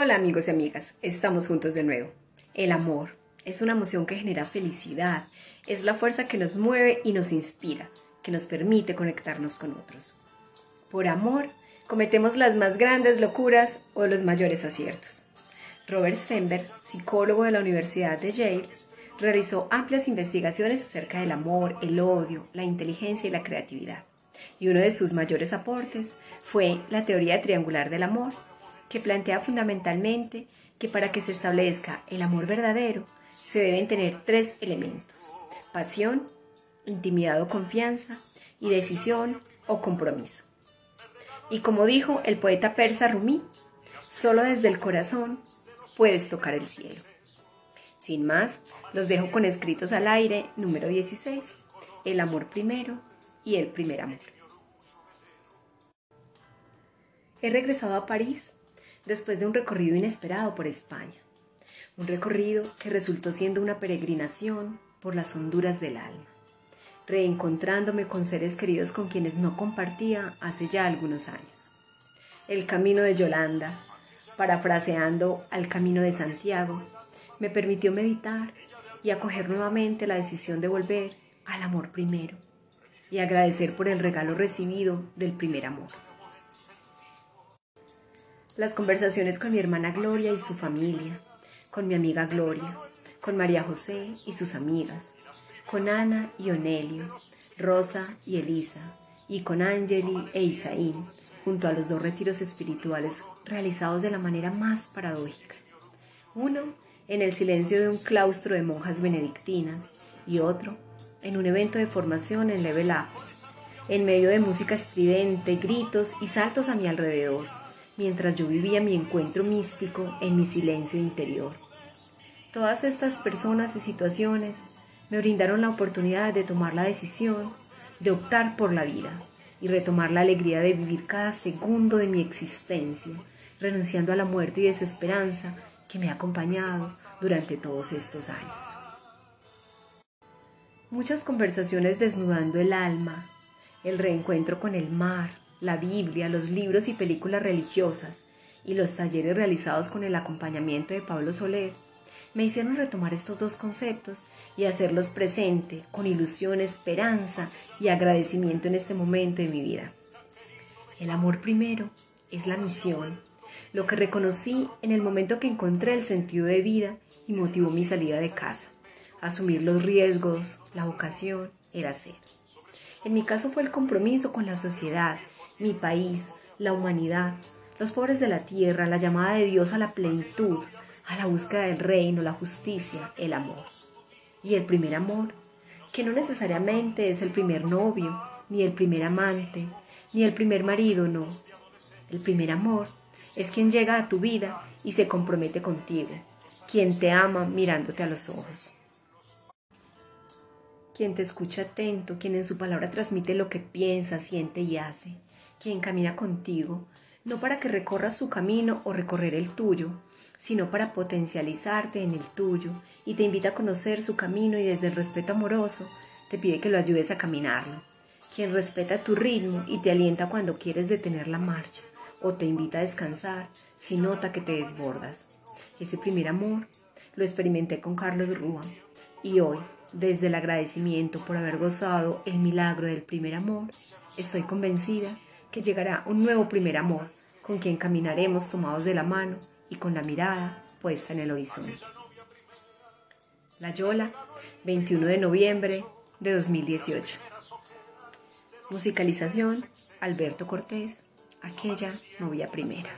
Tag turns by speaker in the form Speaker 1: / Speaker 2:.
Speaker 1: Hola amigos y amigas, estamos juntos de nuevo. El amor es una emoción que genera felicidad, es la fuerza que nos mueve y nos inspira, que nos permite conectarnos con otros. Por amor, cometemos las más grandes locuras o los mayores aciertos. Robert Stenberg, psicólogo de la Universidad de Yale, realizó amplias investigaciones acerca del amor, el odio, la inteligencia y la creatividad. Y uno de sus mayores aportes fue la teoría triangular del amor, que plantea fundamentalmente que para que se establezca el amor verdadero se deben tener tres elementos, pasión, intimidad o confianza y decisión o compromiso. Y como dijo el poeta persa Rumi, solo desde el corazón puedes tocar el cielo. Sin más, los dejo con escritos al aire número 16, el amor primero y el primer amor. He regresado a París después de un recorrido inesperado por España, un recorrido que resultó siendo una peregrinación por las honduras del alma, reencontrándome con seres queridos con quienes no compartía hace ya algunos años. El camino de Yolanda, parafraseando al camino de Santiago, me permitió meditar y acoger nuevamente la decisión de volver al amor primero y agradecer por el regalo recibido del primer amor las conversaciones con mi hermana Gloria y su familia, con mi amiga Gloria, con María José y sus amigas, con Ana y Onelio, Rosa y Elisa, y con Angeli e Isaín, junto a los dos retiros espirituales realizados de la manera más paradójica. Uno en el silencio de un claustro de monjas benedictinas y otro en un evento de formación en Level Up, en medio de música estridente, gritos y saltos a mi alrededor mientras yo vivía mi encuentro místico en mi silencio interior. Todas estas personas y situaciones me brindaron la oportunidad de tomar la decisión de optar por la vida y retomar la alegría de vivir cada segundo de mi existencia, renunciando a la muerte y desesperanza que me ha acompañado durante todos estos años. Muchas conversaciones desnudando el alma, el reencuentro con el mar, la Biblia, los libros y películas religiosas y los talleres realizados con el acompañamiento de Pablo Soler me hicieron retomar estos dos conceptos y hacerlos presente con ilusión, esperanza y agradecimiento en este momento de mi vida. El amor primero es la misión, lo que reconocí en el momento que encontré el sentido de vida y motivó mi salida de casa. Asumir los riesgos, la vocación, era ser. En mi caso fue el compromiso con la sociedad mi país, la humanidad, los pobres de la tierra, la llamada de Dios a la plenitud, a la búsqueda del reino, la justicia, el amor. Y el primer amor, que no necesariamente es el primer novio, ni el primer amante, ni el primer marido, no. El primer amor es quien llega a tu vida y se compromete contigo, quien te ama mirándote a los ojos. Quien te escucha atento, quien en su palabra transmite lo que piensa, siente y hace quien camina contigo, no para que recorras su camino o recorrer el tuyo, sino para potencializarte en el tuyo y te invita a conocer su camino y desde el respeto amoroso te pide que lo ayudes a caminarlo. Quien respeta tu ritmo y te alienta cuando quieres detener la marcha o te invita a descansar si nota que te desbordas. Ese primer amor lo experimenté con Carlos Rúa y hoy, desde el agradecimiento por haber gozado el milagro del primer amor, estoy convencida que llegará un nuevo primer amor, con quien caminaremos tomados de la mano y con la mirada puesta en el horizonte. La Yola, 21 de noviembre de 2018. Musicalización, Alberto Cortés, aquella novia primera.